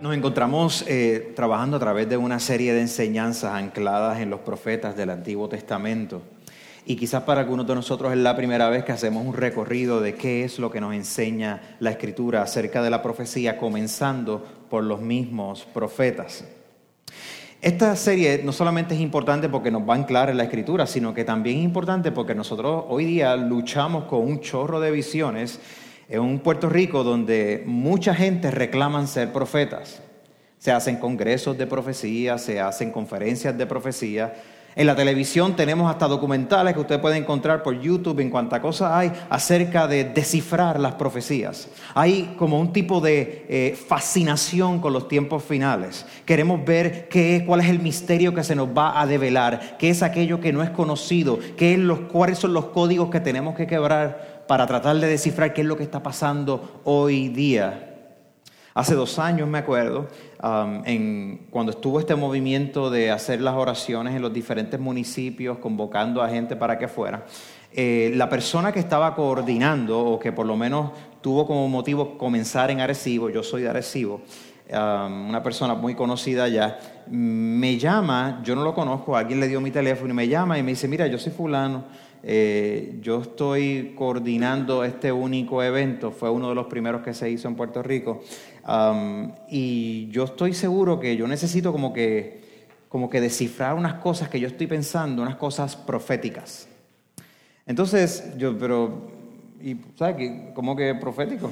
Nos encontramos eh, trabajando a través de una serie de enseñanzas ancladas en los profetas del Antiguo Testamento. Y quizás para algunos de nosotros es la primera vez que hacemos un recorrido de qué es lo que nos enseña la Escritura acerca de la profecía, comenzando por los mismos profetas. Esta serie no solamente es importante porque nos va a anclar en la Escritura, sino que también es importante porque nosotros hoy día luchamos con un chorro de visiones en un Puerto Rico donde mucha gente reclaman ser profetas. Se hacen congresos de profecía, se hacen conferencias de profecía. En la televisión tenemos hasta documentales que usted puede encontrar por YouTube en cuanta cosa hay acerca de descifrar las profecías. Hay como un tipo de eh, fascinación con los tiempos finales. Queremos ver qué, cuál es el misterio que se nos va a develar, qué es aquello que no es conocido, qué es los, cuáles son los códigos que tenemos que quebrar para tratar de descifrar qué es lo que está pasando hoy día. Hace dos años me acuerdo, um, cuando estuvo este movimiento de hacer las oraciones en los diferentes municipios, convocando a gente para que fuera, eh, la persona que estaba coordinando, o que por lo menos tuvo como motivo comenzar en Arecibo, yo soy de Arecibo, um, una persona muy conocida allá, me llama, yo no lo conozco, alguien le dio mi teléfono y me llama y me dice, mira, yo soy fulano eh, yo estoy coordinando este único evento, fue uno de los primeros que se hizo en Puerto Rico, y yo estoy seguro que yo necesito como que, como que descifrar unas cosas que yo estoy pensando, unas cosas proféticas. Entonces, yo, pero, y, ¿sabes ¿Cómo que profético?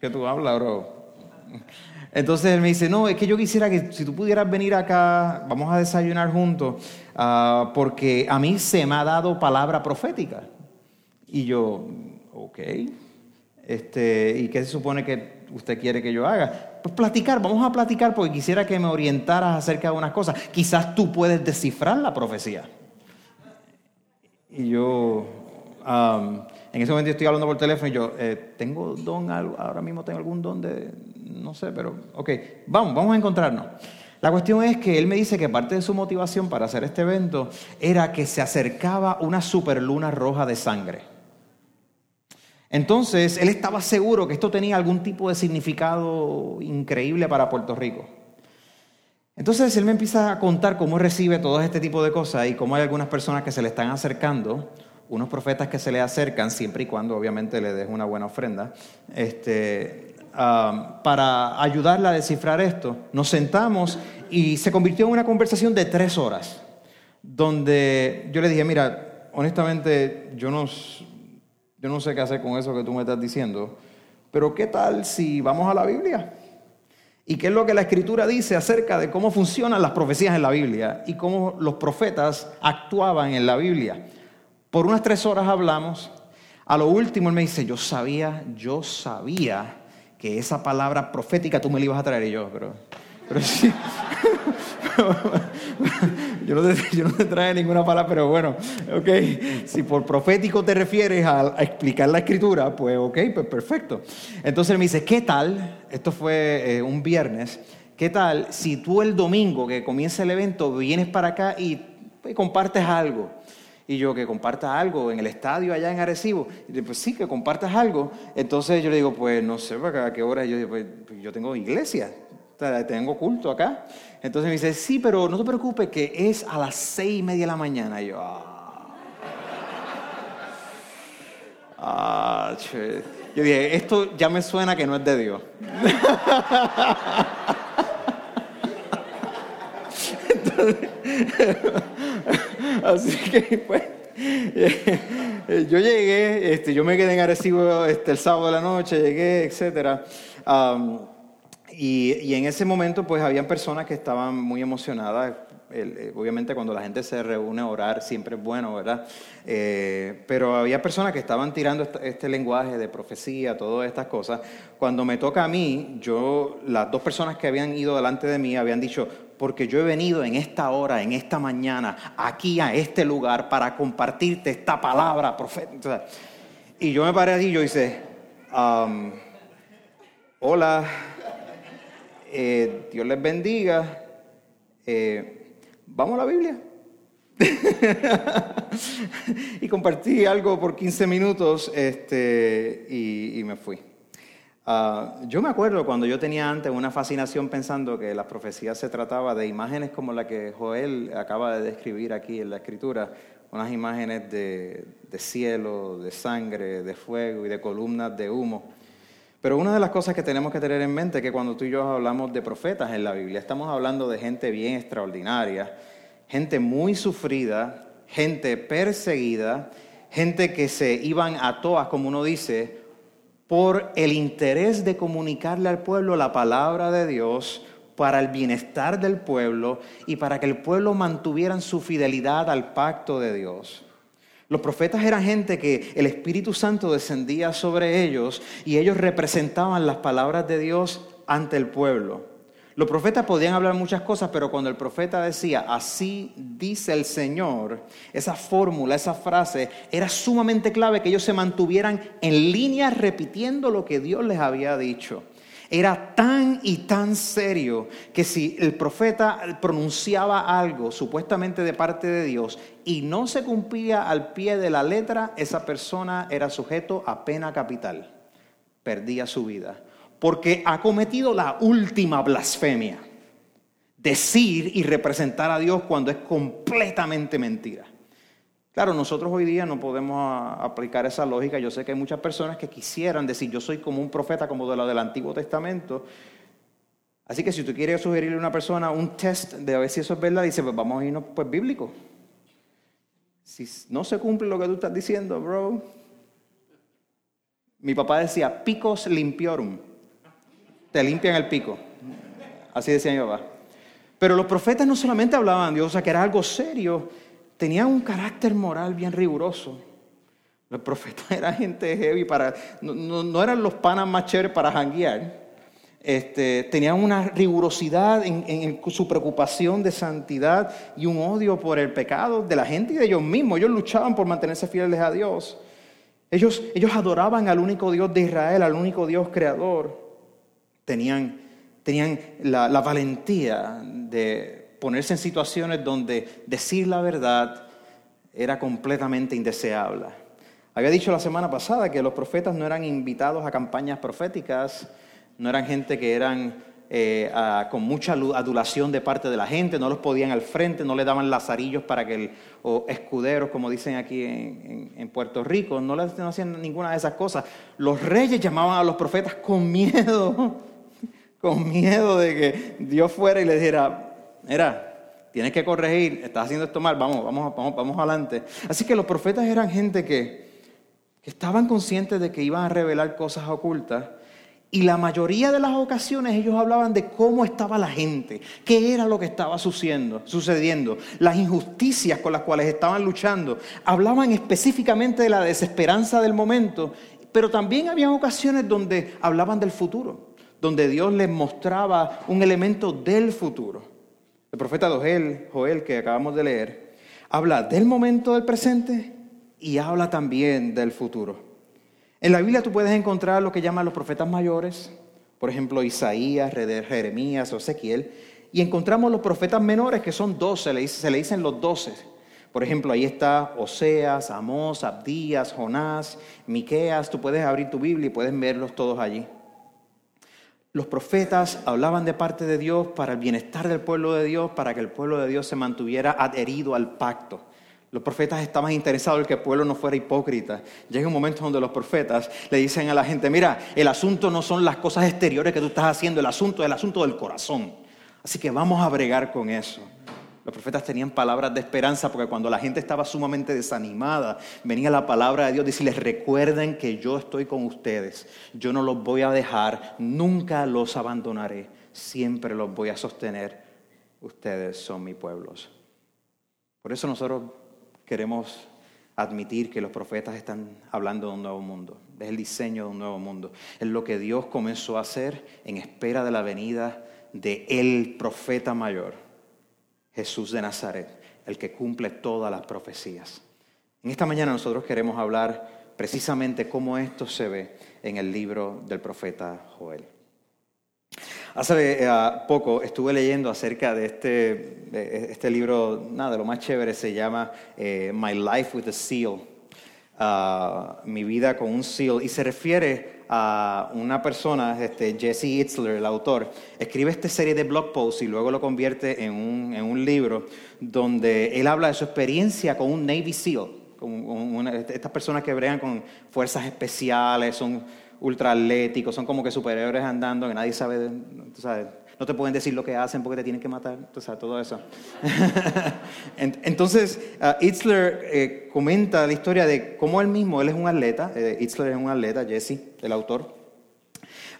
¿Qué tú hablas, bro? Entonces él me dice, no, es que yo quisiera que si tú pudieras venir acá, vamos a desayunar juntos, ah, porque a mí se me ha dado palabra profética. Y yo, ok, este, ¿y qué se supone que usted quiere que yo haga? Pues platicar, vamos a platicar porque quisiera que me orientaras acerca de unas cosas. Quizás tú puedes descifrar la profecía. Y yo, en ese momento estoy hablando por teléfono y yo, eh, ¿tengo don, ahora mismo tengo algún don de, no sé, pero, ok, vamos, vamos a encontrarnos. La cuestión es que él me dice que parte de su motivación para hacer este evento era que se acercaba una superluna roja de sangre. Entonces, él estaba seguro que esto tenía algún tipo de significado increíble para Puerto Rico. Entonces, él me empieza a contar cómo recibe todo este tipo de cosas y cómo hay algunas personas que se le están acercando, unos profetas que se le acercan, siempre y cuando obviamente le des una buena ofrenda, este, Um, para ayudarla a descifrar esto. Nos sentamos y se convirtió en una conversación de tres horas, donde yo le dije, mira, honestamente yo no, yo no sé qué hacer con eso que tú me estás diciendo, pero ¿qué tal si vamos a la Biblia? ¿Y qué es lo que la escritura dice acerca de cómo funcionan las profecías en la Biblia y cómo los profetas actuaban en la Biblia? Por unas tres horas hablamos. A lo último él me dice, yo sabía, yo sabía que esa palabra profética tú me la ibas a traer y yo, pero, pero sí. yo, no te, yo, no te, ninguna palabra, pero bueno, ok. Si por profético te refieres a, explicar la escritura, pues ok, pues perfecto. Entonces me dice, ¿qué tal? Esto fue eh, un viernes. ¿Qué tal si tú el domingo que comienza el evento vienes para acá y pues, compartes algo? Y yo, que compartas algo en el estadio allá en Arecibo. Y dice, pues sí, que compartas algo. Entonces yo le digo, pues no sé a qué hora. Yo digo, pues, pues yo tengo iglesia, tengo culto acá. Entonces me dice, sí, pero no te preocupes, que es a las seis y media de la mañana. Y yo, ah. ah yo dije, esto ya me suena que no es de Dios. Entonces, Así que pues, yo llegué, este, yo me quedé en Arecibo este, el sábado de la noche, llegué, etc. Y, en ese momento pues habían personas que estaban muy emocionadas. Eh, obviamente cuando la gente se reúne a orar siempre es bueno, ¿verdad? Eh, pero había personas que estaban tirando este, este, lenguaje de profecía, todas estas cosas. Cuando me toca a mí, yo, las dos personas que habían ido delante de mí habían dicho, porque yo he venido en esta hora, en esta mañana, aquí a este lugar para compartirte esta palabra profética. Y yo me paré allí y yo hice, hola, eh, Dios les bendiga, eh, vamos a la Biblia. y compartí algo por 15 minutos este, y, me fui. Ah, yo me acuerdo cuando yo tenía antes una fascinación pensando que las profecías se trataba de imágenes como la que Joel acaba de describir aquí en la escritura, unas imágenes de, de cielo, de sangre, de fuego y de columnas de humo. Pero una de las cosas que tenemos que tener en mente es que cuando tú y yo hablamos de profetas en la Biblia, estamos hablando de gente bien extraordinaria, gente muy sufrida, gente perseguida, gente que se iban a todas, como uno dice, por el interés de comunicarle al pueblo la palabra de Dios para el bienestar del pueblo y para que el pueblo mantuviera su fidelidad al pacto de Dios. Los profetas eran gente que el Espíritu Santo descendía sobre ellos y ellos representaban las palabras de Dios ante el pueblo. Los profetas podían hablar muchas cosas, pero cuando el profeta decía, así dice el Señor, esa fórmula, esa frase, era sumamente clave que ellos se mantuvieran en línea repitiendo lo que Dios les había dicho. Era tan y tan serio que si el profeta pronunciaba algo supuestamente de parte de Dios y no se cumplía al pie de la letra, esa persona era sujeto a pena capital. Perdía su vida. Porque ha cometido la última blasfemia. Decir y representar a Dios cuando es completamente mentira. Claro, nosotros hoy día no podemos aplicar esa lógica. Yo sé que hay muchas personas que quisieran decir, yo soy como un profeta, como de lo del Antiguo Testamento. Así que si tú quieres sugerirle a una persona un test de a ver si eso es verdad, dice, pues vamos a irnos pues bíblico. Si no se cumple lo que tú estás diciendo, bro. Mi papá decía, picos limpiorum. Te limpian el pico. Así decía mi papá. Pero los profetas no solamente hablaban de Dios, o sea, que era algo serio, tenían un carácter moral bien riguroso. Los profetas eran gente heavy para, no, eran los panas más chéveres para janguear. Este, tenían una rigurosidad en, su preocupación de santidad y un odio por el pecado de la gente y de ellos mismos. Ellos luchaban por mantenerse fieles a Dios. Ellos, ellos adoraban al único Dios de Israel, al único Dios creador. Tenían, tenían la valentía de ponerse en situaciones donde decir la verdad era completamente indeseable. Había dicho la semana pasada que los profetas no eran invitados a campañas proféticas, no eran gente que eran eh, con mucha adulación de parte de la gente, no los podían al frente, no le daban lazarillos para que el, o escuderos, como dicen aquí en, Puerto Rico, no, les, no hacían ninguna de esas cosas. Los reyes llamaban a los profetas con miedo, con miedo de que Dios fuera y les dijera, Mira, tienes que corregir, estás haciendo esto mal, vamos, vamos, vamos, vamos adelante. Así que los profetas eran gente que, estaban conscientes de que iban a revelar cosas ocultas. Y la mayoría de las ocasiones ellos hablaban de cómo estaba la gente, qué era lo que estaba sucediendo, sucediendo, las injusticias con las cuales estaban luchando. Hablaban específicamente de la desesperanza del momento, pero también había ocasiones donde hablaban del futuro, donde Dios les mostraba un elemento del futuro. El profeta Joel, Joel, que acabamos de leer, habla del momento del presente y habla también del futuro. En la Biblia tú puedes encontrar lo que llaman los profetas mayores, por ejemplo Isaías, Jeremías Ezequiel, y encontramos los profetas menores que son doce, se le dicen los doce. Por ejemplo, ahí está Oseas, Amós, Abdías, Jonás, Miqueas. Tú puedes abrir tu Biblia y puedes verlos todos allí. Los profetas hablaban de parte de Dios para el bienestar del pueblo de Dios, para que el pueblo de Dios se mantuviera adherido al pacto. Los profetas estaban interesados en que el pueblo no fuera hipócrita. Llega un momento donde los profetas le dicen a la gente, mira, el asunto no son las cosas exteriores que tú estás haciendo, el asunto es el asunto del corazón. Así que vamos a bregar con eso. Los profetas tenían palabras de esperanza porque cuando la gente estaba sumamente desanimada, venía la palabra de Dios decirles, recuerden que yo estoy con ustedes, yo no los voy a dejar, nunca los abandonaré, siempre los voy a sostener, ustedes son mi pueblos. Por eso nosotros queremos admitir que los profetas están hablando de un nuevo mundo, es el diseño de un nuevo mundo, es lo que Dios comenzó a hacer en espera de la venida de el profeta mayor Jesús de Nazaret, el que cumple todas las profecías. En esta mañana nosotros queremos hablar precisamente cómo esto se ve en el libro del profeta Joel. Hace eh, poco estuve leyendo acerca de este, este libro, nada, de lo más chévere, se llama eh, My Life with a Seal, ah, mi vida con un seal, y se refiere a una persona, este, Jesse Itzler, el autor, escribe esta serie de blog posts y luego lo convierte en un, en un libro donde él habla de su experiencia con un Navy SEAL, con estas personas que bregan con fuerzas especiales, son ultra atléticos, son como que superiores andando, que nadie sabe, sabes, no te pueden decir lo que hacen porque te tienen que matar, o sea, todo eso. Entonces, uh, eh, comenta la historia de cómo él mismo, él es un atleta, eh, es un atleta, Jesse, el autor,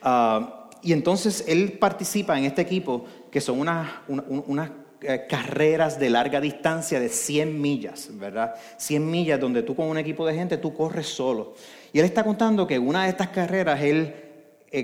uh, y entonces él participa en este equipo que son unas, eh, carreras de larga distancia de 100 millas, ¿verdad? 100 millas donde tú con un equipo de gente, tú corres solo. Y él está contando que una de estas carreras él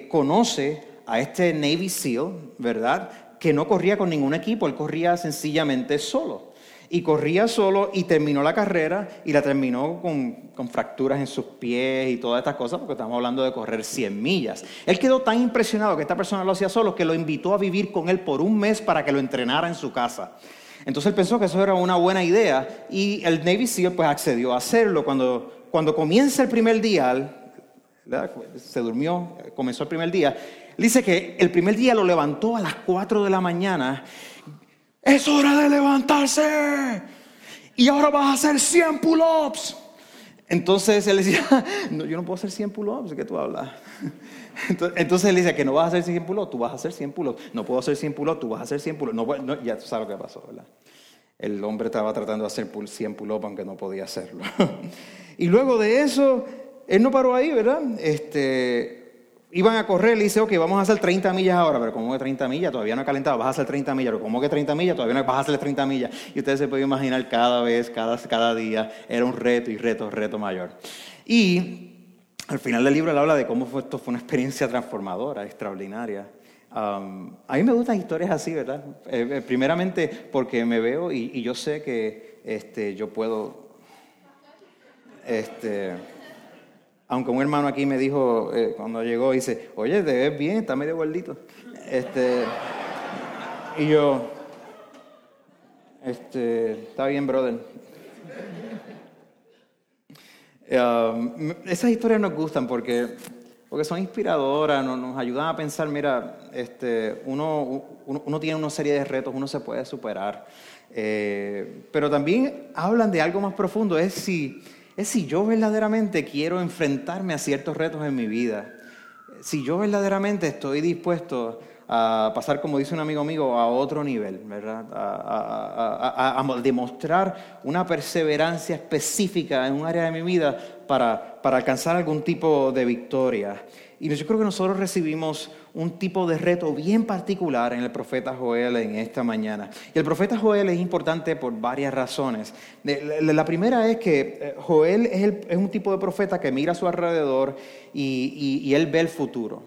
conoce a este Navy SEAL, ¿verdad? Que no corría con ningún equipo, él corría sencillamente solo. Y corría solo y terminó la carrera y la terminó con, fracturas en sus pies y todas estas cosas, porque estamos hablando de correr 100 millas. Él quedó tan impresionado que esta persona lo hacía solo que lo invitó a vivir con él por un mes para que lo entrenara en su casa. Entonces él pensó que eso era una buena idea y el Navy SEAL pues accedió a hacerlo. Cuando, cuando comienza el primer día, se durmió, comenzó el primer día, dice que el primer día lo levantó a las 4 de la mañana. Es hora de levantarse. Y ahora vas a hacer 100 pull-ups. Entonces él decía, no, yo no puedo hacer 100 pull-ups, ¿de qué tú hablas? Entonces, él dice que no vas a hacer 100 pull-ups, tú vas a hacer 100 pull-ups. No puedo hacer 100 pull-ups, tú vas a hacer 100 pull-ups. No, ya tú sabes lo que pasó, ¿verdad? El hombre estaba tratando de hacer 100 pull-ups aunque no podía hacerlo. y luego de eso, él no paró ahí, ¿verdad? Este, iban a correr, le dice, ok, vamos a hacer 30 millas ahora, pero como que 30 millas? Todavía no ha calentado, vas a hacer 30 millas, pero como que 30 millas? Todavía no vas a hacer 30 millas. Y ustedes se pueden imaginar cada vez, cada, cada día, era un reto y reto, reto mayor. Y al final del libro él habla de cómo fue, esto fue una experiencia transformadora, extraordinaria. A mí me gustan historias así, ¿verdad? Eh, eh, primeramente porque me veo y, y yo sé que este, yo puedo... Este, aunque un hermano aquí me dijo eh, cuando llegó, dice, oye, te ves bien, está medio gordito. Este, y yo, este, está bien, brother. Um, esas historias nos gustan porque, porque son inspiradoras, nos, nos ayudan a pensar, mira, este, uno, uno, tiene una serie de retos, uno se puede superar. Eh, pero también hablan de algo más profundo, es si es si yo verdaderamente quiero enfrentarme a ciertos retos en mi vida, si yo verdaderamente estoy dispuesto a pasar, como dice un amigo mío, a otro nivel, ¿verdad? A, demostrar una perseverancia específica en un área de mi vida para, para alcanzar algún tipo de victoria. Y yo creo que nosotros recibimos un tipo de reto bien particular en el profeta Joel en esta mañana. Y el profeta Joel es importante por varias razones. La primera es que eh, Joel es, un tipo de profeta que mira a su alrededor y, él ve el futuro.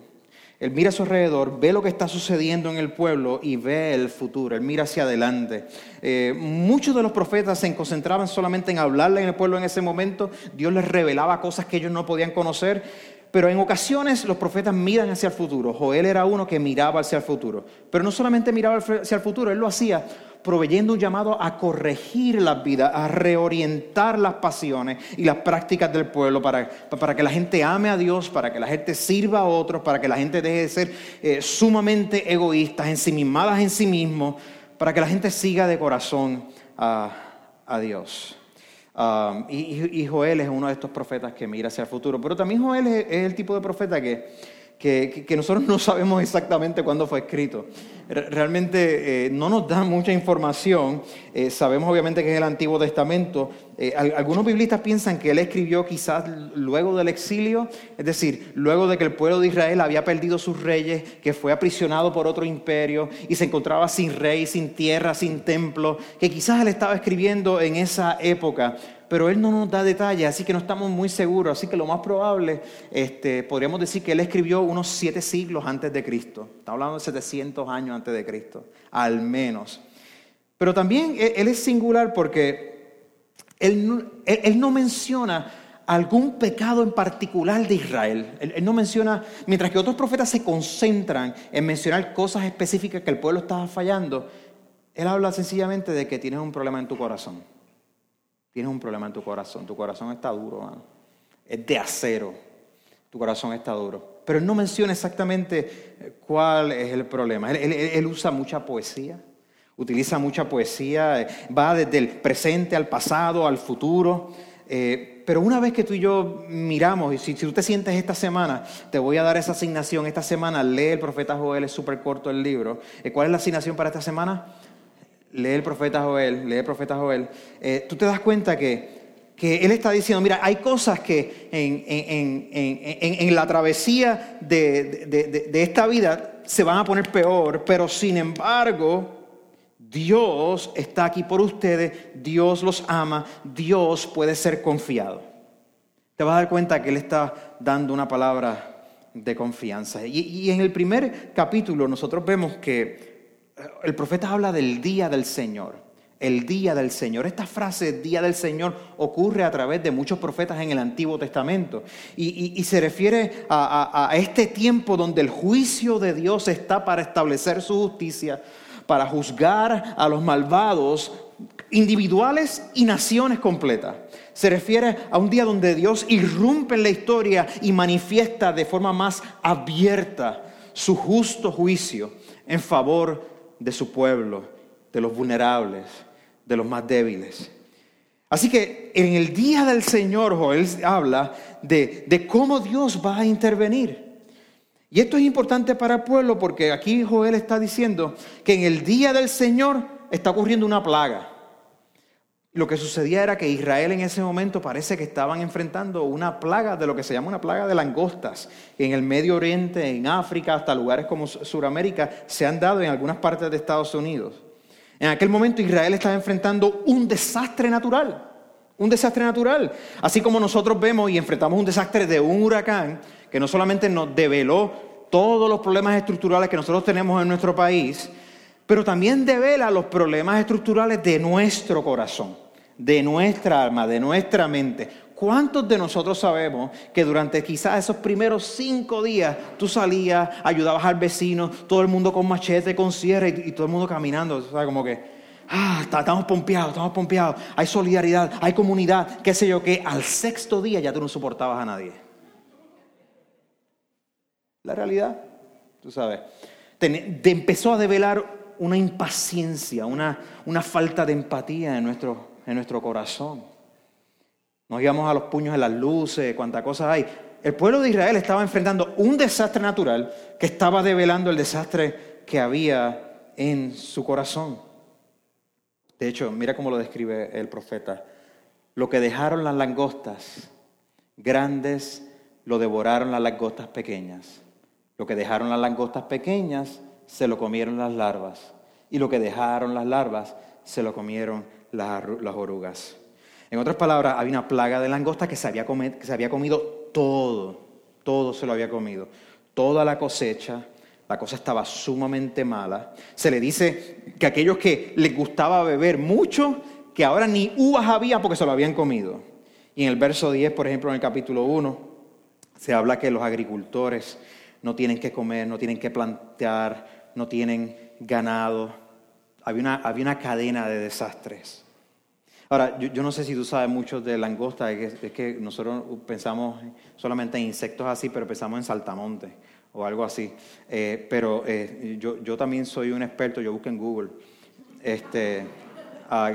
Él mira a su alrededor, ve lo que está sucediendo en el pueblo y ve el futuro. Él mira hacia adelante. Eh, muchos de los profetas se concentraban solamente en hablarle en el pueblo en ese momento. Dios les revelaba cosas que ellos no podían conocer. Pero en ocasiones los profetas miran hacia el futuro. Joel era uno que miraba hacia el futuro. Pero no solamente miraba hacia el futuro, él lo hacía proveyendo un llamado a corregir las vidas, a reorientar las pasiones y las prácticas del pueblo para, para que la gente ame a Dios, para que la gente sirva a otros, para que la gente deje de ser eh, sumamente egoístas, ensimismadas en sí mismos, para que la gente siga de corazón a, a Dios. Um, y, Joel es uno de estos profetas que mira hacia el futuro. Pero también Joel es, el tipo de profeta que, que, nosotros no sabemos exactamente cuándo fue escrito. realmente eh, no nos da mucha información. Eh, sabemos obviamente que es el Antiguo Testamento. Eh, algunos biblistas piensan que él escribió quizás luego del exilio, es decir, luego de que el pueblo de Israel había perdido sus reyes, que fue aprisionado por otro imperio y se encontraba sin rey, sin tierra, sin templo, que quizás él estaba escribiendo en esa época pero él no nos da detalles, así que no estamos muy seguros. Así que lo más probable, este, podríamos decir que él escribió unos siete siglos antes de Cristo. Está hablando de 700 años antes de Cristo, al menos. Pero también él es singular porque él, no menciona algún pecado en particular de Israel. Él, no menciona, mientras que otros profetas se concentran en mencionar cosas específicas que el pueblo estaba fallando, él habla sencillamente de que tienes un problema en tu corazón. Tienes un problema en tu corazón. Tu corazón está duro, es de acero. Tu corazón está duro. Pero él no menciona exactamente cuál es el problema. Él, usa mucha poesía, utiliza mucha poesía, eh, va desde el presente al pasado, al futuro. Eh, pero una vez que tú y yo miramos, y si, tú te sientes esta semana, te voy a dar esa asignación. Esta semana lee el profeta Joel, es súper corto el libro. ¿Cuál es la asignación para esta semana? lee el profeta Joel, lee el profeta Joel, eh, tú te das cuenta que, él está diciendo, mira, hay cosas que en, la travesía de, esta vida se van a poner peor, pero sin embargo, Dios está aquí por ustedes, Dios los ama, Dios puede ser confiado. Te vas a dar cuenta que Él está dando una palabra de confianza. y en el primer capítulo nosotros vemos que el profeta habla del día del Señor. El día del Señor. Esta frase, día del Señor, ocurre a través de muchos profetas en el Antiguo Testamento. Y, se refiere a, este tiempo donde el juicio de Dios está para establecer su justicia, para juzgar a los malvados individuales y naciones completas. Se refiere a un día donde Dios irrumpe en la historia y manifiesta de forma más abierta su justo juicio en favor de su pueblo, de los vulnerables, de los más débiles. Así que en el día del Señor Joel habla de, de cómo Dios va a intervenir. Y esto es importante para el pueblo porque aquí Joel está diciendo que en el día del Señor está ocurriendo una plaga. Lo que sucedía era que Israel en ese momento parece que estaban enfrentando una plaga de lo que se llama una plaga de langostas. En el Medio Oriente, en África, hasta lugares como Sudamérica, se han dado en algunas partes de Estados Unidos. En aquel momento Israel estaba enfrentando un desastre natural. Un desastre natural. Así como nosotros vemos y enfrentamos un desastre de un huracán que no solamente nos develó todos los problemas estructurales que nosotros tenemos en nuestro país, pero también devela los problemas estructurales de nuestro corazón de nuestra alma, de nuestra mente. ¿Cuántos de nosotros sabemos que durante quizás esos primeros cinco días tú salías, ayudabas al vecino, todo el mundo con machete, con cierre y, todo el mundo caminando? ¿sabes? Como que, ah, estamos pompeados, estamos pompeados, hay solidaridad, hay comunidad, qué sé yo, que al sexto día ya tú no soportabas a nadie. La realidad, tú sabes, te, empezó a develar una impaciencia, una, una falta de empatía en nuestro en nuestro corazón. Nos íbamos a los puños en las luces, cuántas cosas hay. El pueblo de Israel estaba enfrentando un desastre natural que estaba develando el desastre que había en su corazón. De hecho, mira cómo lo describe el profeta. Lo que dejaron las langostas grandes, lo devoraron las langostas pequeñas. Lo que dejaron las langostas pequeñas, se lo comieron las larvas. Y lo que dejaron las larvas, se lo comieron las, orugas. En otras palabras, había una plaga de langosta que se, había que se había comido todo, todo se lo había comido, toda la cosecha, la cosa estaba sumamente mala. Se le dice que aquellos que les gustaba beber mucho, que ahora ni uvas había porque se lo habían comido. Y en el verso 10, por ejemplo, en el capítulo 1, se habla que los agricultores no tienen que comer, no tienen que plantear, no tienen ganado, había una, había una cadena de desastres. Ahora, yo, no sé si tú sabes mucho de langosta, es que, nosotros pensamos solamente en insectos así, pero pensamos en saltamontes o algo así. Eh, pero eh, yo, yo, también soy un experto, yo busco en Google. Este, ah,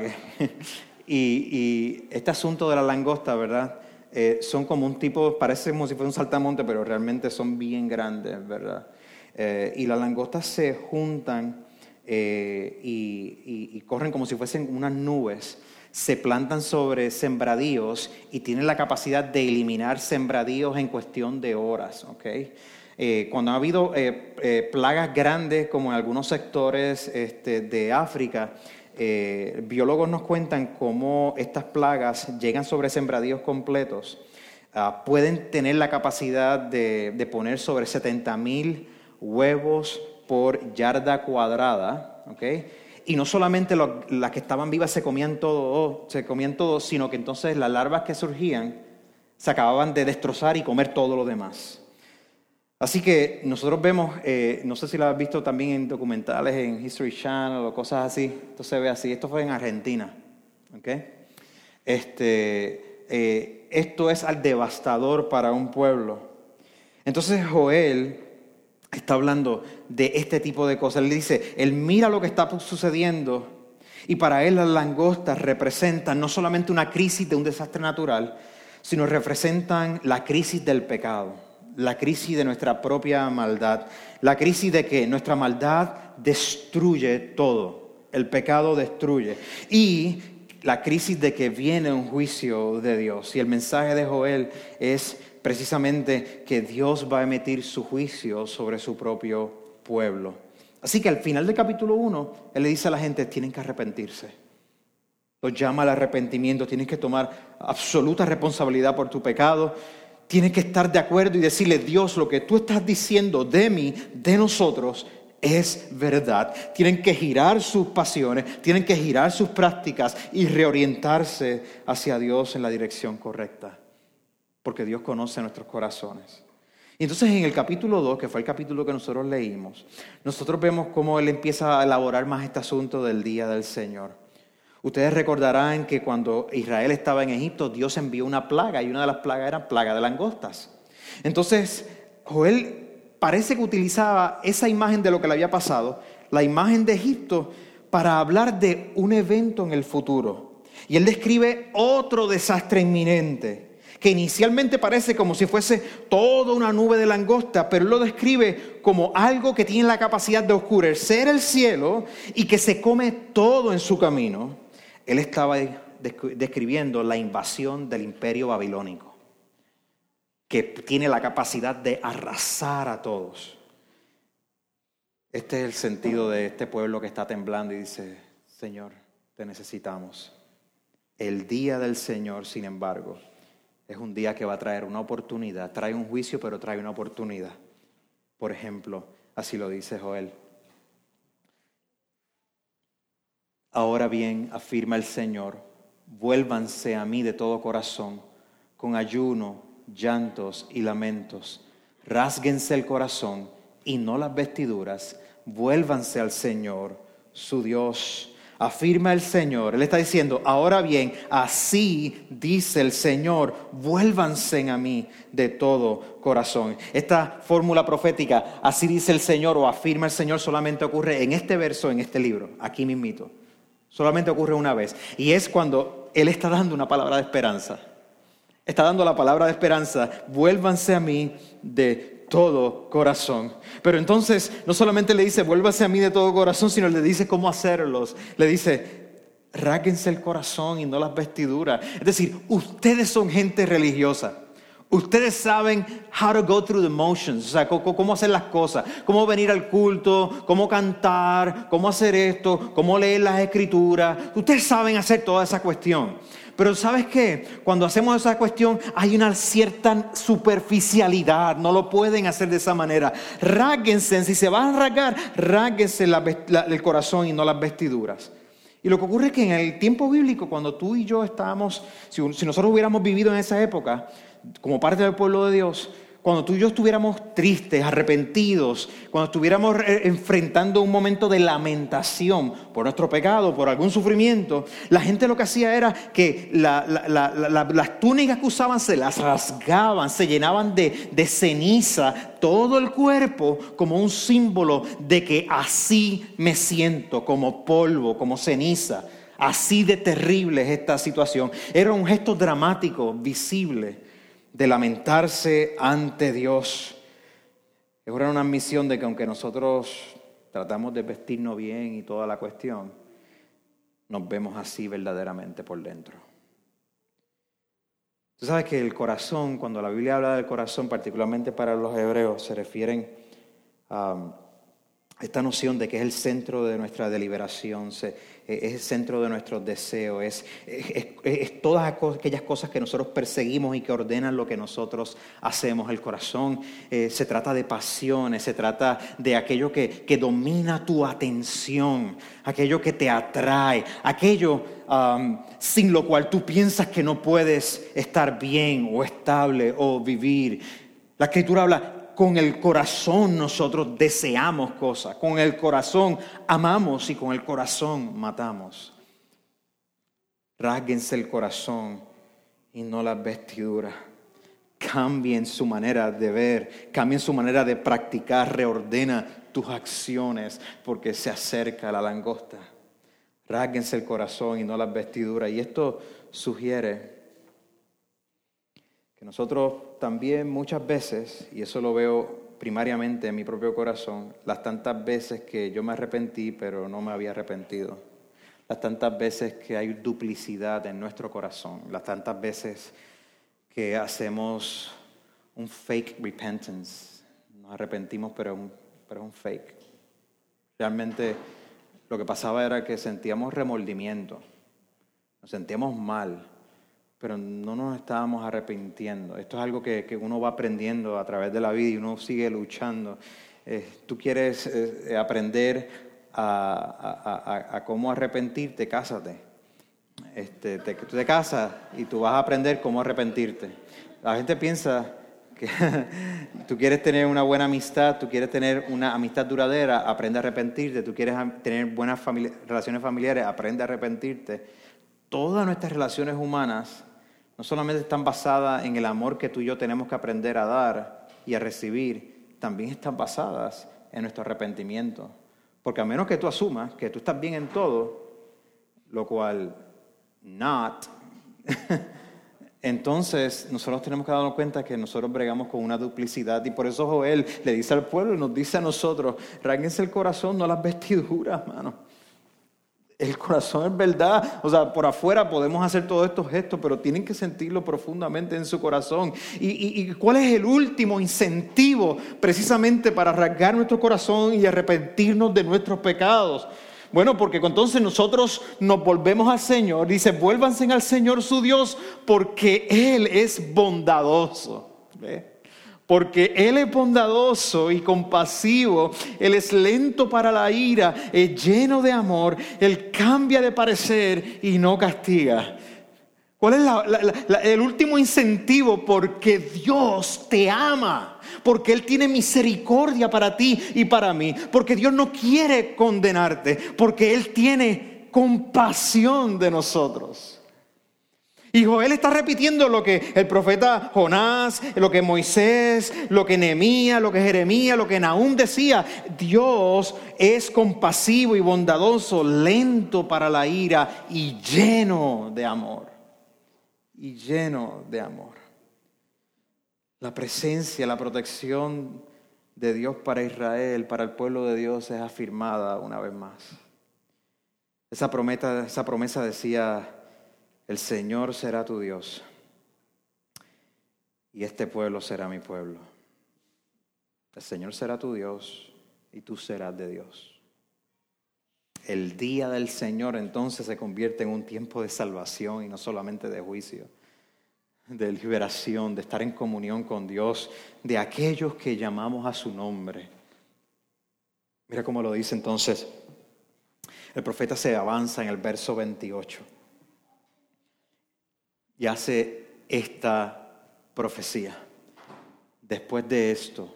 y, y, este asunto de la langosta, ¿verdad? Eh, son como un tipo, parece como si fuera un saltamonte, pero realmente son bien grandes, ¿verdad? Eh, y las langostas se juntan eh, y, corren como si fuesen unas nubes, se plantan sobre sembradíos y tienen la capacidad de eliminar sembradíos en cuestión de horas. Eh, cuando ha habido plagas grandes, como en algunos sectores este, de África, biólogos nos cuentan cómo estas plagas llegan sobre sembradíos completos. Ah, pueden tener la capacidad de, poner sobre 70 mil huevos por yarda cuadrada, ¿ok? Y no solamente las que estaban vivas se comían todo, se comían todo, sino que entonces las larvas que surgían se acababan de destrozar y comer todo lo demás. Así que nosotros vemos, eh, no sé si lo has visto también en documentales, en History Channel o cosas así, esto se ve así, esto fue en Argentina, ¿ok? Este, eh, esto es al devastador para un pueblo. Entonces Joel está hablando de este tipo de cosas. Él dice, él mira lo que está sucediendo y para él las langostas representan no solamente una crisis de un desastre natural, sino representan la crisis del pecado, la crisis de nuestra propia maldad, la crisis de que nuestra maldad destruye todo, el pecado destruye. Y la crisis de que viene un juicio de Dios. Y el mensaje de Joel es precisamente que Dios va a emitir su juicio sobre su propio pueblo. Así que al final del capítulo 1, Él le dice a la gente, tienen que arrepentirse. Los llama al arrepentimiento, tienes que tomar absoluta responsabilidad por tu pecado, tienes que estar de acuerdo y decirle, Dios, lo que tú estás diciendo de mí, de nosotros, es verdad. Tienen que girar sus pasiones, tienen que girar sus prácticas y reorientarse hacia Dios en la dirección correcta porque Dios conoce nuestros corazones. Y entonces en el capítulo 2, que fue el capítulo que nosotros leímos, nosotros vemos cómo Él empieza a elaborar más este asunto del día del Señor. Ustedes recordarán que cuando Israel estaba en Egipto, Dios envió una plaga y una de las plagas era plaga de langostas. Entonces, Joel parece que utilizaba esa imagen de lo que le había pasado, la imagen de Egipto, para hablar de un evento en el futuro. Y él describe otro desastre inminente que inicialmente parece como si fuese toda una nube de langosta, pero él lo describe como algo que tiene la capacidad de oscurecer el cielo y que se come todo en su camino. Él estaba describiendo la invasión del imperio babilónico, que tiene la capacidad de arrasar a todos. Este es el sentido de este pueblo que está temblando y dice, Señor, te necesitamos. El día del Señor, sin embargo, es un día que va a traer una oportunidad. Trae un juicio, pero trae una oportunidad. Por ejemplo, así lo dice Joel. Ahora bien, afirma el Señor, vuélvanse a mí de todo corazón, con ayuno, llantos y lamentos. Rásguense el corazón y no las vestiduras. Vuélvanse al Señor, su Dios afirma el Señor. Él está diciendo, ahora bien, así dice el Señor, vuélvanse a mí de todo corazón. Esta fórmula profética, así dice el Señor o afirma el Señor, solamente ocurre en este verso, en este libro, aquí mismito. Solamente ocurre una vez. Y es cuando Él está dando una palabra de esperanza. Está dando la palabra de esperanza, vuélvanse a mí de todo corazón. Pero entonces no solamente le dice, vuélvase a mí de todo corazón, sino le dice cómo hacerlos. Le dice, ráquense el corazón y no las vestiduras. Es decir, ustedes son gente religiosa. Ustedes saben how to go through the motions, o sea, cómo hacer las cosas, cómo venir al culto, cómo cantar, cómo hacer esto, cómo leer las escrituras. Ustedes saben hacer toda esa cuestión. Pero ¿sabes qué? Cuando hacemos esa cuestión hay una cierta superficialidad, no lo pueden hacer de esa manera. Ráguense, si se van a rasgar, ráguense el corazón y no las vestiduras. Y lo que ocurre es que en el tiempo bíblico, cuando tú y yo estábamos, si nosotros hubiéramos vivido en esa época, como parte del pueblo de Dios, cuando tú y yo estuviéramos tristes, arrepentidos, cuando estuviéramos enfrentando un momento de lamentación por nuestro pecado, por algún sufrimiento, la gente lo que hacía era que las túnicas que usaban se las rasgaban, se llenaban de, de ceniza todo el cuerpo como un símbolo de que así me siento, como polvo, como ceniza. Así de terrible es esta situación. Era un gesto dramático, visible de lamentarse ante Dios. Es una admisión de que aunque nosotros tratamos de vestirnos bien y toda la cuestión, nos vemos así verdaderamente por dentro. Tú sabes que el corazón, cuando la Biblia habla del corazón, particularmente para los hebreos, se refieren a esta noción de que es el centro de nuestra deliberación, es el centro de nuestros deseos, es, es, todas aquellas cosas que nosotros perseguimos y que ordenan lo que nosotros hacemos. El corazón eh, se trata de pasiones, se trata de aquello que, domina tu atención, aquello que te atrae, aquello sin lo cual tú piensas que no puedes estar bien o estable o vivir. La escritura habla, con el corazón nosotros deseamos cosas, con el corazón amamos y con el corazón matamos. Rásguense el corazón y no las vestiduras. Cambien su manera de ver, cambien su manera de practicar, reordena tus acciones porque se acerca la langosta. Rásguense el corazón y no las vestiduras. Y esto sugiere nosotros también muchas veces, y eso lo veo primariamente en mi propio corazón, las tantas veces que yo me arrepentí pero no me había arrepentido, las tantas veces que hay duplicidad en nuestro corazón, las tantas veces que hacemos un fake repentance, nos arrepentimos pero un, pero un fake. Realmente lo que pasaba era que sentíamos remordimiento, nos sentíamos mal, pero no nos estábamos arrepintiendo. Esto es algo que, uno va aprendiendo a través de la vida y uno sigue luchando. Eh, tú quieres eh, aprender a, cómo arrepentirte, cásate. Este, te, tú te casas y tú vas a aprender cómo arrepentirte. La gente piensa que tú quieres tener una buena amistad, tú quieres tener una amistad duradera, aprende a arrepentirte. Tú quieres tener buenas relaciones familiares, aprende a arrepentirte. Todas nuestras relaciones humanas no solamente están basadas en el amor que tú y yo tenemos que aprender a dar y a recibir, también están basadas en nuestro arrepentimiento. Porque a menos que tú asumas que tú estás bien en todo, lo cual not, entonces nosotros tenemos que darnos cuenta que nosotros bregamos con una duplicidad y por eso Joel le dice al pueblo y nos dice a nosotros, ráguense el corazón, no las vestiduras, mano. El corazón es verdad. O sea, por afuera podemos hacer todos estos gestos, pero tienen que sentirlo profundamente en su corazón. ¿Y, cuál es el último incentivo precisamente para rasgar nuestro corazón y arrepentirnos de nuestros pecados? Bueno, porque entonces nosotros nos volvemos al Señor. Dice, vuélvanse al Señor su Dios porque Él es bondadoso. Porque Él es bondadoso y compasivo, Él es lento para la ira, es lleno de amor, Él cambia de parecer y no castiga. ¿Cuál es el último incentivo? Porque Dios te ama, porque Él tiene misericordia para ti y para mí, porque Dios no quiere condenarte, porque Él tiene compasión de nosotros. Y Joel está repitiendo lo que el profeta Jonás, lo que Moisés, lo que Nehemías, lo que Jeremías, lo que Nahum decía. Dios es compasivo y bondadoso, lento para la ira y lleno de amor. Y lleno de amor. La presencia, la protección de Dios para Israel, para el pueblo de Dios es afirmada una vez más. Esa esa promesa decía el Señor será tu Dios y este pueblo será mi pueblo. El Señor será tu Dios y tú serás de Dios. El día del Señor entonces se convierte en un tiempo de salvación y no solamente de juicio, de liberación, de estar en comunión con Dios, de aquellos que llamamos a su nombre. Mira cómo lo dice entonces. El profeta se avanza en el verso 28 y hace esta profecía. Después de esto,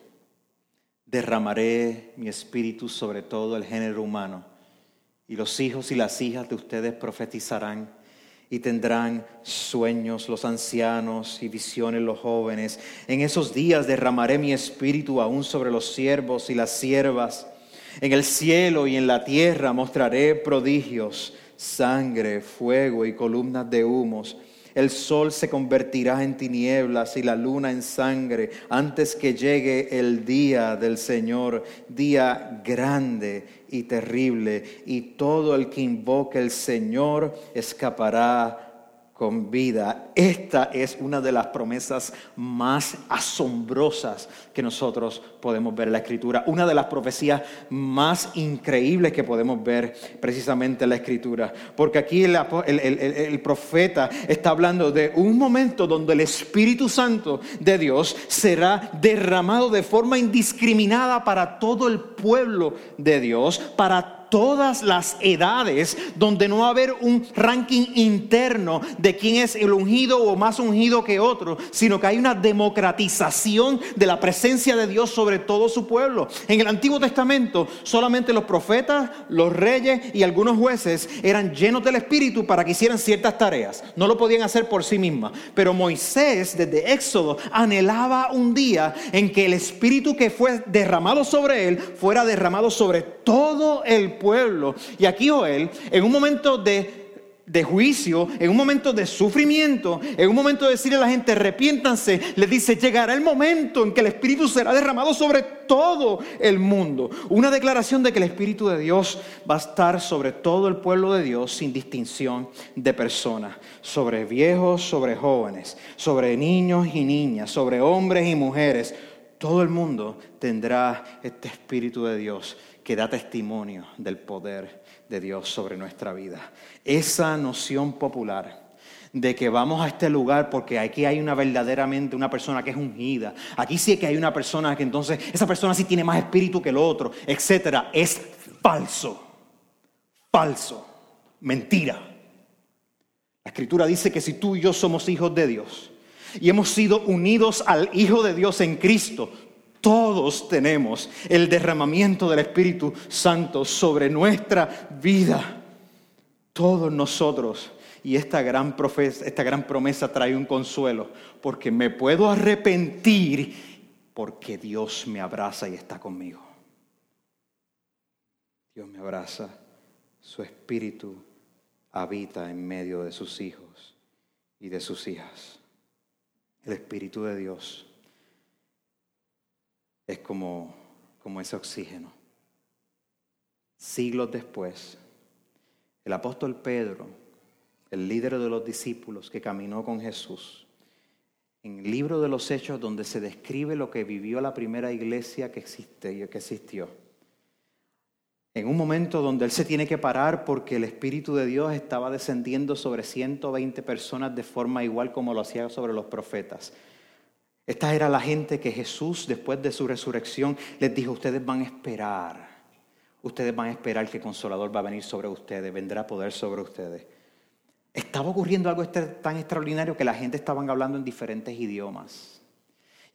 derramaré mi espíritu sobre todo el género humano, y los hijos y las hijas de ustedes profetizarán y tendrán sueños los ancianos y visiones los jóvenes. En esos días derramaré mi espíritu aún sobre los siervos y las siervas. En el cielo y en la tierra mostraré prodigios, sangre, fuego y columnas de humos. El sol se convertirá en tinieblas y la luna en sangre antes que llegue el día del Señor, día grande y terrible. Y todo el que invoque el Señor escapará con vida. Esta es una de las promesas más asombrosas que nosotros podemos ver en la Escritura, una de las profecías más increíbles que podemos ver precisamente en la Escritura, porque aquí el, el, profeta está hablando de un momento donde el Espíritu Santo de Dios será derramado de forma indiscriminada para todo el pueblo de Dios, para todas las edades, donde no va a haber un ranking interno de quién es el ungido o más ungido que otro, sino que hay una democratización de la presencia de Dios sobre todo su pueblo. En el Antiguo Testamento, solamente los profetas, los reyes y algunos jueces eran llenos del Espíritu para que hicieran ciertas tareas. No lo podían hacer por sí mismas. Pero Moisés, desde Éxodo, anhelaba un día en que el Espíritu que fue derramado sobre él fuera derramado sobre todo el pueblo. Y aquí Joel, en un momento de, juicio, en un momento de sufrimiento, en un momento de decirle a la gente, arrepiéntanse, le dice, llegará el momento en que el Espíritu será derramado sobre todo el mundo. Una declaración de que el Espíritu de Dios va a estar sobre todo el pueblo de Dios sin distinción de personas, sobre viejos, sobre jóvenes, sobre niños y niñas, sobre hombres y mujeres. Todo el mundo tendrá este Espíritu de Dios que da testimonio del poder de Dios sobre nuestra vida. Esa noción popular de que vamos a este lugar porque aquí hay una verdaderamente una persona que es ungida. Aquí sí que hay una persona que entonces esa persona sí tiene más espíritu que el otro, etcétera, es falso. Falso. Mentira. La escritura dice que si tú y yo somos hijos de Dios y hemos sido unidos al Hijo de Dios en Cristo, todos tenemos el derramamiento del Espíritu Santo sobre nuestra vida. Todos nosotros. Y esta gran, esta gran promesa trae un consuelo, porque me puedo arrepentir porque Dios me abraza y está conmigo. Dios me abraza, su espíritu habita en medio de sus hijos y de sus hijas. El Espíritu de Dios es como, como ese oxígeno. Siglos después, el apóstol Pedro, el líder de los discípulos que caminó con Jesús, en el libro de los Hechos donde se describe lo que vivió la primera iglesia que, existe, que existió, en un momento donde él se tiene que parar porque el Espíritu de Dios estaba descendiendo sobre 120 personas de forma igual como lo hacía sobre los profetas. Esta era la gente que Jesús, después de su resurrección, les dijo, ustedes van a esperar, ustedes van a esperar que el consolador va a venir sobre ustedes, vendrá poder sobre ustedes. Estaba ocurriendo algo tan extraordinario que la gente estaba hablando en diferentes idiomas.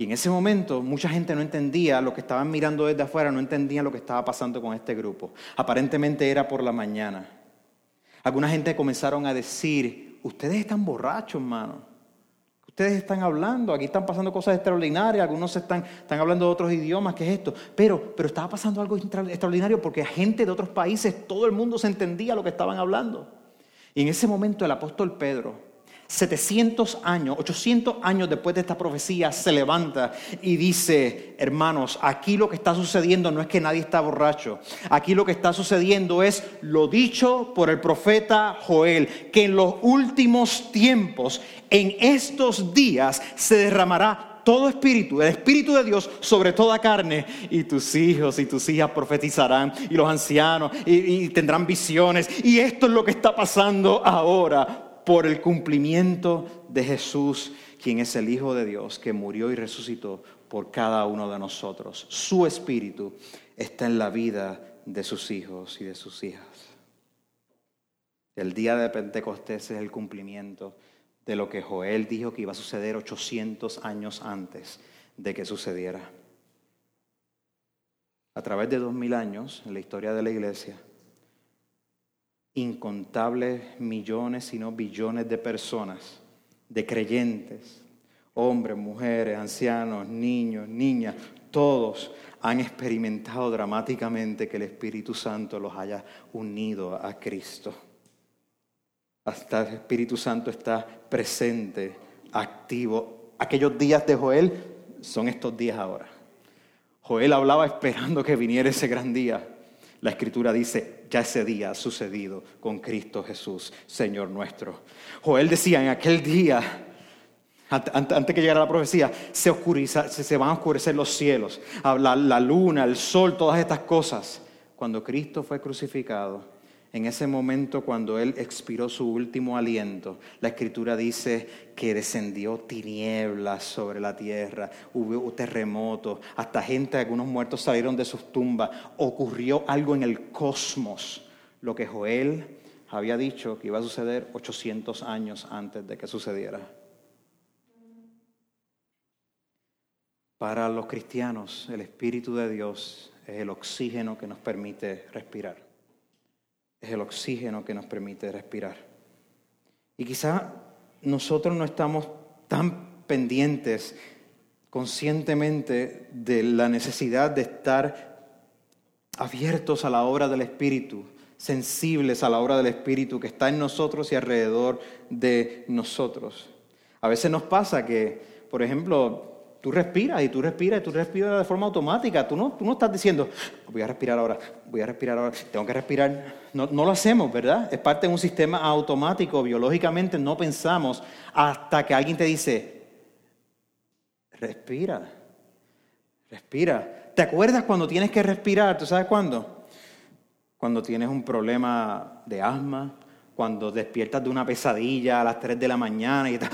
Y en ese momento mucha gente no entendía lo que estaban mirando desde afuera, no entendían lo que estaba pasando con este grupo. Aparentemente era por la mañana. Alguna gente comenzaron a decir, ustedes están borrachos, hermano ustedes están hablando, aquí están pasando cosas extraordinarias, algunos están, están hablando de otros idiomas, ¿qué es esto? Pero, pero estaba pasando algo extraordinario porque gente de otros países, todo el mundo se entendía lo que estaban hablando. Y en ese momento el apóstol Pedro, 700 años, 800 años después de esta profecía, se levanta y dice, hermanos, aquí lo que está sucediendo no es que nadie está borracho, aquí lo que está sucediendo es lo dicho por el profeta Joel, que en los últimos tiempos en estos días se derramará todo espíritu, el espíritu de Dios sobre toda carne, y tus hijos y tus hijas profetizarán, y los ancianos, y, tendrán visiones. Y esto es lo que está pasando ahora por el cumplimiento de Jesús, quien es el Hijo de Dios, que murió y resucitó por cada uno de nosotros. Su espíritu está en la vida de sus hijos y de sus hijas. El día de Pentecostés es el cumplimiento de lo que Joel dijo que iba a suceder 800 años antes de que sucediera. A través de dos mil años en la historia de la iglesia, incontables millones, sino billones de personas, de creyentes, hombres, mujeres, ancianos, niños, niñas, todos han experimentado dramáticamente que el Espíritu Santo los haya unido a Cristo. hasta el Espíritu Santo está presente, activo. Aquellos días de Joel son estos días ahora. Joel hablaba esperando que viniera ese gran día. La escritura dice, ya ese día ha sucedido con Cristo Jesús, Señor nuestro. Joel decía, en aquel día, antes que llegara la profecía, se, se van a oscurecer los cielos, la, la luna, el sol, todas estas cosas. Cuando Cristo fue crucificado, en ese momento cuando Él expiró su último aliento, la escritura dice que descendió tinieblas sobre la tierra, hubo terremotos, hasta gente, algunos muertos salieron de sus tumbas, ocurrió algo en el cosmos, lo que Joel había dicho que iba a suceder 800 años antes de que sucediera. Para los cristianos, el Espíritu de Dios es el oxígeno que nos permite respirar es el oxígeno que nos permite respirar. Y quizá nosotros no estamos tan pendientes conscientemente de la necesidad de estar abiertos a la obra del Espíritu, sensibles a la obra del Espíritu que está en nosotros y alrededor de nosotros. A veces nos pasa que, por ejemplo, Tú respiras y tú respiras y tú respiras de forma automática. Tú no, tú no estás diciendo, voy a respirar ahora, voy a respirar ahora, tengo que respirar. No, no, lo hacemos, ¿verdad? Es parte de un sistema automático. Biológicamente no pensamos hasta que alguien te dice, respira, respira. ¿Te acuerdas cuando tienes que respirar? ¿Tú sabes cuándo? Cuando tienes un problema de asma, cuando despiertas de una pesadilla a las 3 de la mañana y estás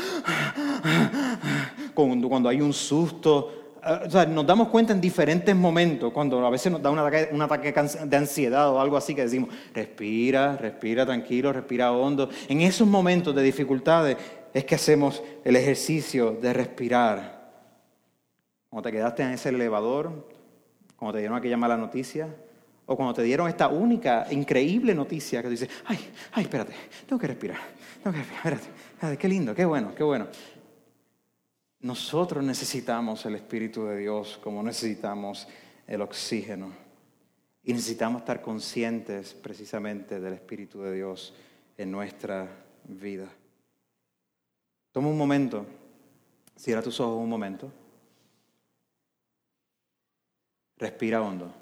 cuando hay un susto. Eh, o sea, nos damos cuenta en diferentes momentos, cuando a veces nos da un ataque, un ataque de ansiedad o algo así, que decimos, respira, respira tranquilo, respira hondo. En esos momentos de dificultades es que hacemos el ejercicio de respirar. Cuando te quedaste en ese elevador, cuando te dieron aquella mala noticia, o cuando te dieron esta única, increíble noticia que dices, ay, ay, espérate, tengo que respirar, tengo que respirar, espérate, espérate, qué lindo, qué bueno, qué bueno. Nosotros necesitamos el Espíritu de Dios como necesitamos el oxígeno. Y necesitamos estar conscientes precisamente del Espíritu de Dios en nuestra vida. Toma un momento, cierra tus ojos un momento, respira hondo.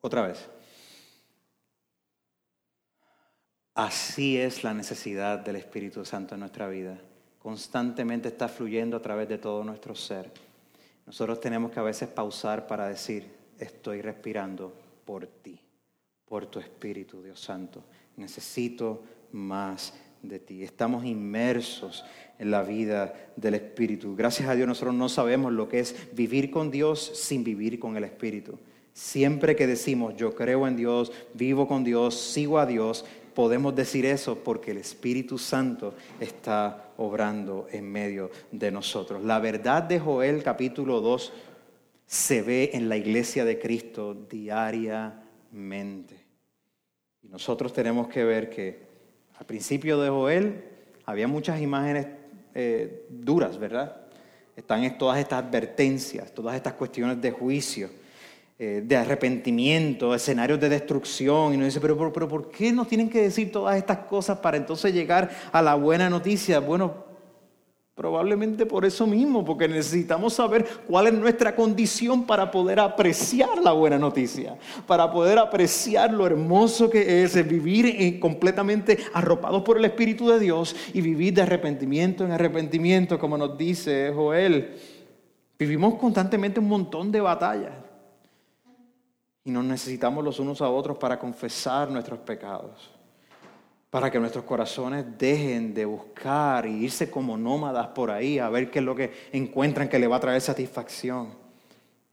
Otra vez. Así es la necesidad del Espíritu Santo en nuestra vida. Constantemente está fluyendo a través de todo nuestro ser. Nosotros tenemos que a veces pausar para decir, estoy respirando por ti, por tu Espíritu, Dios Santo. Necesito más de ti. Estamos inmersos en la vida del Espíritu. Gracias a Dios nosotros no sabemos lo que es vivir con Dios sin vivir con el Espíritu. Siempre que decimos yo creo en Dios, vivo con Dios, sigo a Dios, podemos decir eso porque el Espíritu Santo está obrando en medio de nosotros. La verdad de Joel capítulo 2 se ve en la iglesia de Cristo diariamente. Y nosotros tenemos que ver que al principio de Joel había muchas imágenes eh, duras, ¿verdad? Están todas estas advertencias, todas estas cuestiones de juicio. Eh, de arrepentimiento, escenarios de destrucción. Y nos dice, pero, pero, pero ¿por qué nos tienen que decir todas estas cosas para entonces llegar a la buena noticia? Bueno, probablemente por eso mismo, porque necesitamos saber cuál es nuestra condición para poder apreciar la buena noticia, para poder apreciar lo hermoso que es vivir completamente arropados por el Espíritu de Dios y vivir de arrepentimiento en arrepentimiento, como nos dice Joel. Vivimos constantemente un montón de batallas. Y nos necesitamos los unos a otros para confesar nuestros pecados, para que nuestros corazones dejen de buscar y irse como nómadas por ahí a ver qué es lo que encuentran que le va a traer satisfacción.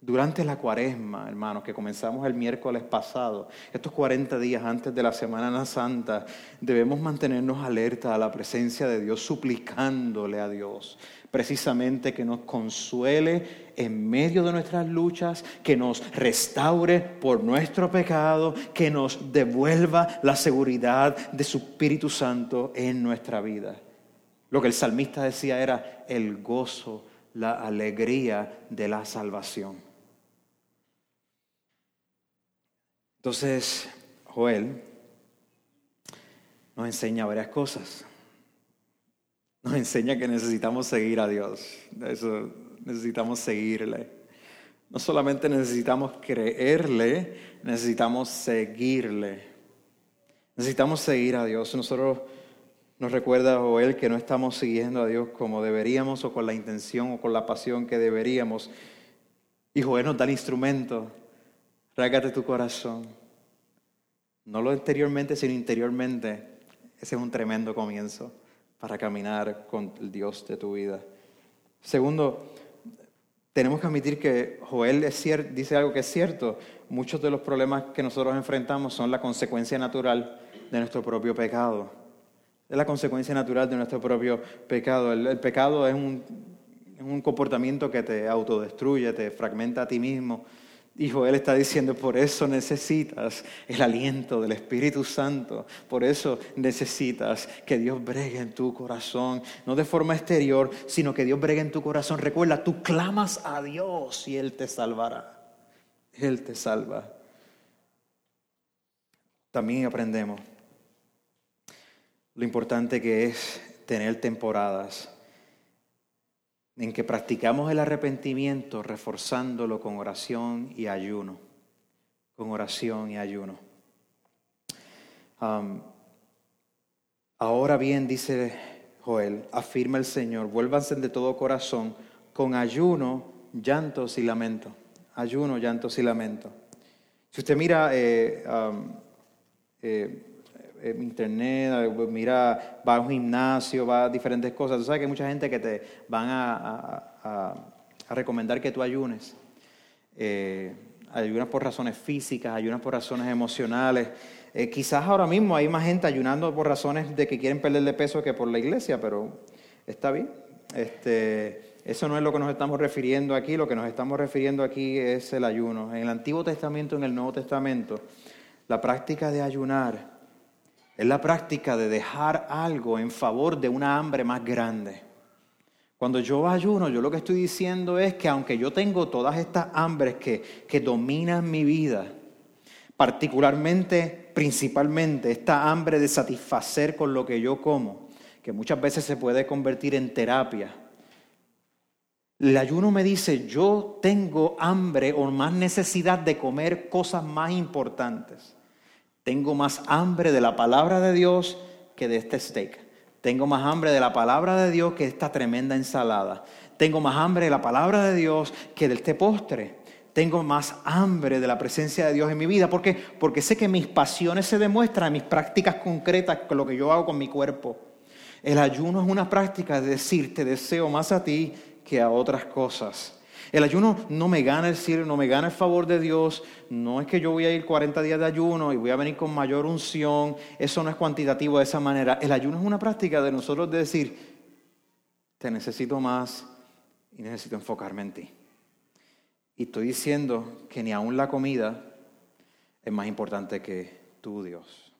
Durante la cuaresma, hermanos, que comenzamos el miércoles pasado, estos 40 días antes de la Semana Santa, debemos mantenernos alerta a la presencia de Dios, suplicándole a Dios precisamente que nos consuele en medio de nuestras luchas, que nos restaure por nuestro pecado, que nos devuelva la seguridad de su Espíritu Santo en nuestra vida. Lo que el salmista decía era el gozo, la alegría de la salvación. Entonces, Joel nos enseña varias cosas. Nos enseña que necesitamos seguir a Dios. Necesitamos seguirle. No solamente necesitamos creerle, necesitamos seguirle. Necesitamos seguir a Dios. Nosotros nos recuerda Joel que no estamos siguiendo a Dios como deberíamos o con la intención o con la pasión que deberíamos. Y Joel nos da el instrumento. Rágate tu corazón. No lo exteriormente, sino interiormente. Ese es un tremendo comienzo para caminar con el Dios de tu vida. Segundo, tenemos que admitir que Joel dice algo que es cierto. Muchos de los problemas que nosotros enfrentamos son la consecuencia natural de nuestro propio pecado. Es la consecuencia natural de nuestro propio pecado. El, pecado es un, es un comportamiento que te autodestruye, te fragmenta a ti mismo y Joel está diciendo, por eso necesitas el aliento del Espíritu Santo, por eso necesitas que Dios bregue en tu corazón, no de forma exterior, sino que Dios bregue en tu corazón. Recuerda, tú clamas a Dios y Él te salvará. Él te salva. También aprendemos lo importante que es tener temporadas en que practicamos el arrepentimiento reforzándolo con oración y ayuno, con oración y ayuno. ahora bien, dice Joel, afirma el Señor, vuélvanse de todo corazón con ayuno, llantos y lamento. Ayuno, llantos y lamento. Si usted mira eh, eh, internet, mira, va a un gimnasio, va a diferentes cosas. Tú sabes que hay mucha gente que te van a, recomendar que tú ayunes. Eh, ayunas por razones físicas, ayunas por razones emocionales. Eh, quizás ahora mismo hay más gente ayunando por razones de que quieren perder de peso que por la iglesia, pero está bien. Este, eso no es lo que nos estamos refiriendo aquí, lo que nos estamos refiriendo aquí es el ayuno. En el Antiguo Testamento, en el Nuevo Testamento, la práctica de ayunar es la práctica de dejar algo en favor de una hambre más grande. Cuando yo ayuno, yo lo que estoy diciendo es que aunque yo tengo todas estas hambres que, que dominan mi vida, particularmente, principalmente, esta hambre de satisfacer con lo que yo como, que muchas veces se puede convertir en terapia, el ayuno me dice, yo tengo hambre o más necesidad de comer cosas más importantes. Tengo más hambre de la palabra de Dios que de este steak. Tengo más hambre de la palabra de Dios que de esta tremenda ensalada. Tengo más hambre de la palabra de Dios que de este postre. Tengo más hambre de la presencia de Dios en mi vida. ¿Por qué? Porque sé que mis pasiones se demuestran en mis prácticas concretas con lo que yo hago con mi cuerpo. El ayuno es una práctica de decir, te deseo más a ti que a otras cosas. El ayuno no me gana el cielo, no me gana el favor de Dios. No es que yo voy a ir 40 días de ayuno y voy a venir con mayor unción. Eso no es cuantitativo de esa manera. El ayuno es una práctica de nosotros de decir, te necesito más y necesito enfocarme en ti. Y estoy diciendo que ni aún la comida es más importante que tú, Dios.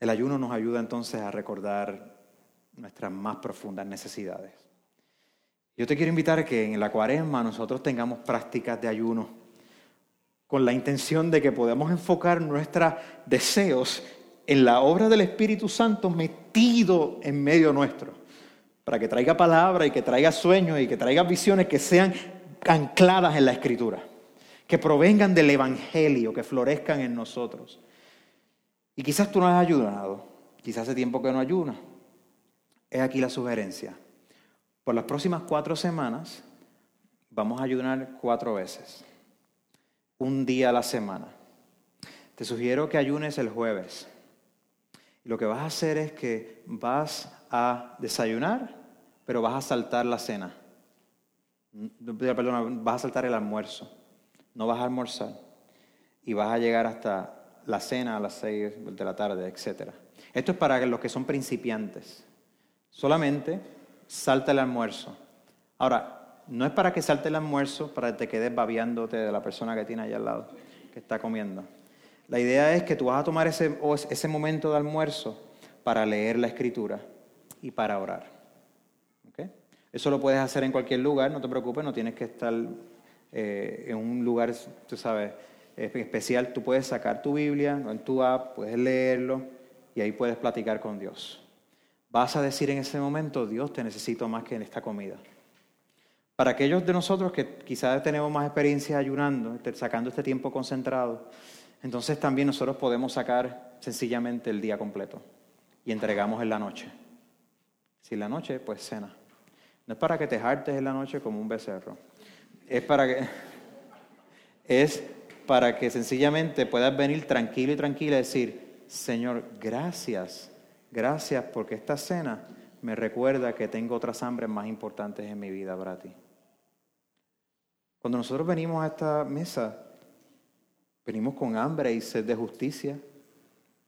El ayuno nos ayuda entonces a recordar nuestras más profundas necesidades. Yo te quiero invitar a que en la cuaresma nosotros tengamos prácticas de ayuno con la intención de que podamos enfocar nuestros deseos en la obra del Espíritu Santo metido en medio nuestro, para que traiga palabra y que traiga sueños y que traiga visiones que sean ancladas en la Escritura, que provengan del Evangelio, que florezcan en nosotros. Y quizás tú no has ayunado, quizás hace tiempo que no ayunas. Es aquí la sugerencia. Por las próximas cuatro semanas vamos a ayunar cuatro veces, un día a la semana. Te sugiero que ayunes el jueves. Lo que vas a hacer es que vas a desayunar, pero vas a saltar la cena. Perdón, vas a saltar el almuerzo. No vas a almorzar. Y vas a llegar hasta la cena a las seis de la tarde, etc. Esto es para los que son principiantes. Solamente salta el almuerzo. Ahora, no es para que salte el almuerzo para que te quedes babiándote de la persona que tiene allá al lado, que está comiendo. La idea es que tú vas a tomar ese, ese momento de almuerzo para leer la escritura y para orar. ¿Okay? Eso lo puedes hacer en cualquier lugar, no te preocupes, no tienes que estar eh, en un lugar, tú sabes, especial, tú puedes sacar tu Biblia en tu app, puedes leerlo y ahí puedes platicar con Dios. Vas a decir en ese momento, Dios, te necesito más que en esta comida. Para aquellos de nosotros que quizás tenemos más experiencia ayunando, este, sacando este tiempo concentrado, entonces también nosotros podemos sacar sencillamente el día completo y entregamos en la noche. Si en la noche, pues cena. No es para que te hartes en la noche como un becerro. Es para que es para que sencillamente puedas venir tranquilo y tranquila y decir, Señor, gracias, gracias porque esta cena me recuerda que tengo otras hambres más importantes en mi vida para ti. Cuando nosotros venimos a esta mesa, venimos con hambre y sed de justicia,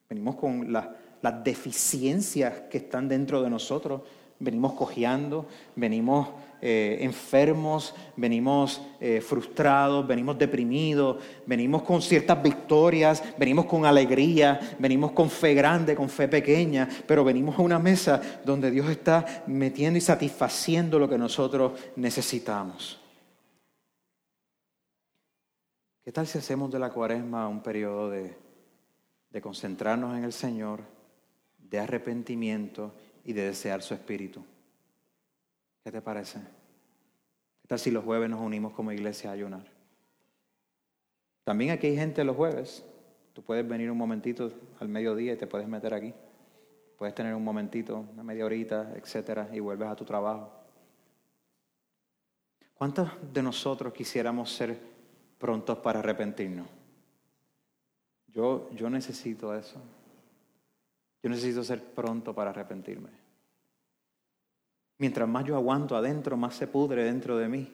venimos con las deficiencias que están dentro de nosotros, venimos cojeando, venimos eh, enfermos, venimos eh, frustrados, venimos deprimidos, venimos con ciertas victorias, venimos con alegría, venimos con fe grande, con fe pequeña, pero venimos a una mesa donde Dios está metiendo y satisfaciendo lo que nosotros necesitamos. ¿Qué tal si hacemos de la cuaresma un periodo de, de concentrarnos en el Señor, de arrepentimiento y de desear su espíritu. ¿Qué te parece? ¿Qué si los jueves nos unimos como iglesia a ayunar? También aquí hay gente los jueves. Tú puedes venir un momentito al mediodía y te puedes meter aquí. Puedes tener un momentito, una media horita, etcétera, y vuelves a tu trabajo. ¿Cuántos de nosotros quisiéramos ser prontos para arrepentirnos? Yo, yo necesito eso. Yo necesito ser pronto para arrepentirme. Mientras más yo aguanto adentro, más se pudre dentro de mí.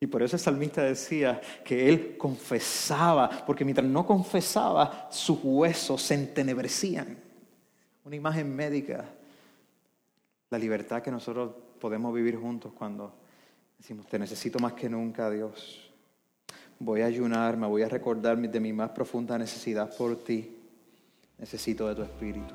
Y por eso el salmista decía que él confesaba, porque mientras no confesaba, sus huesos se entenebrecían. Una imagen médica. La libertad que nosotros podemos vivir juntos cuando decimos, te necesito más que nunca, Dios. Voy a ayunar, me voy a recordar de mi más profunda necesidad por ti. Necesito de tu espíritu.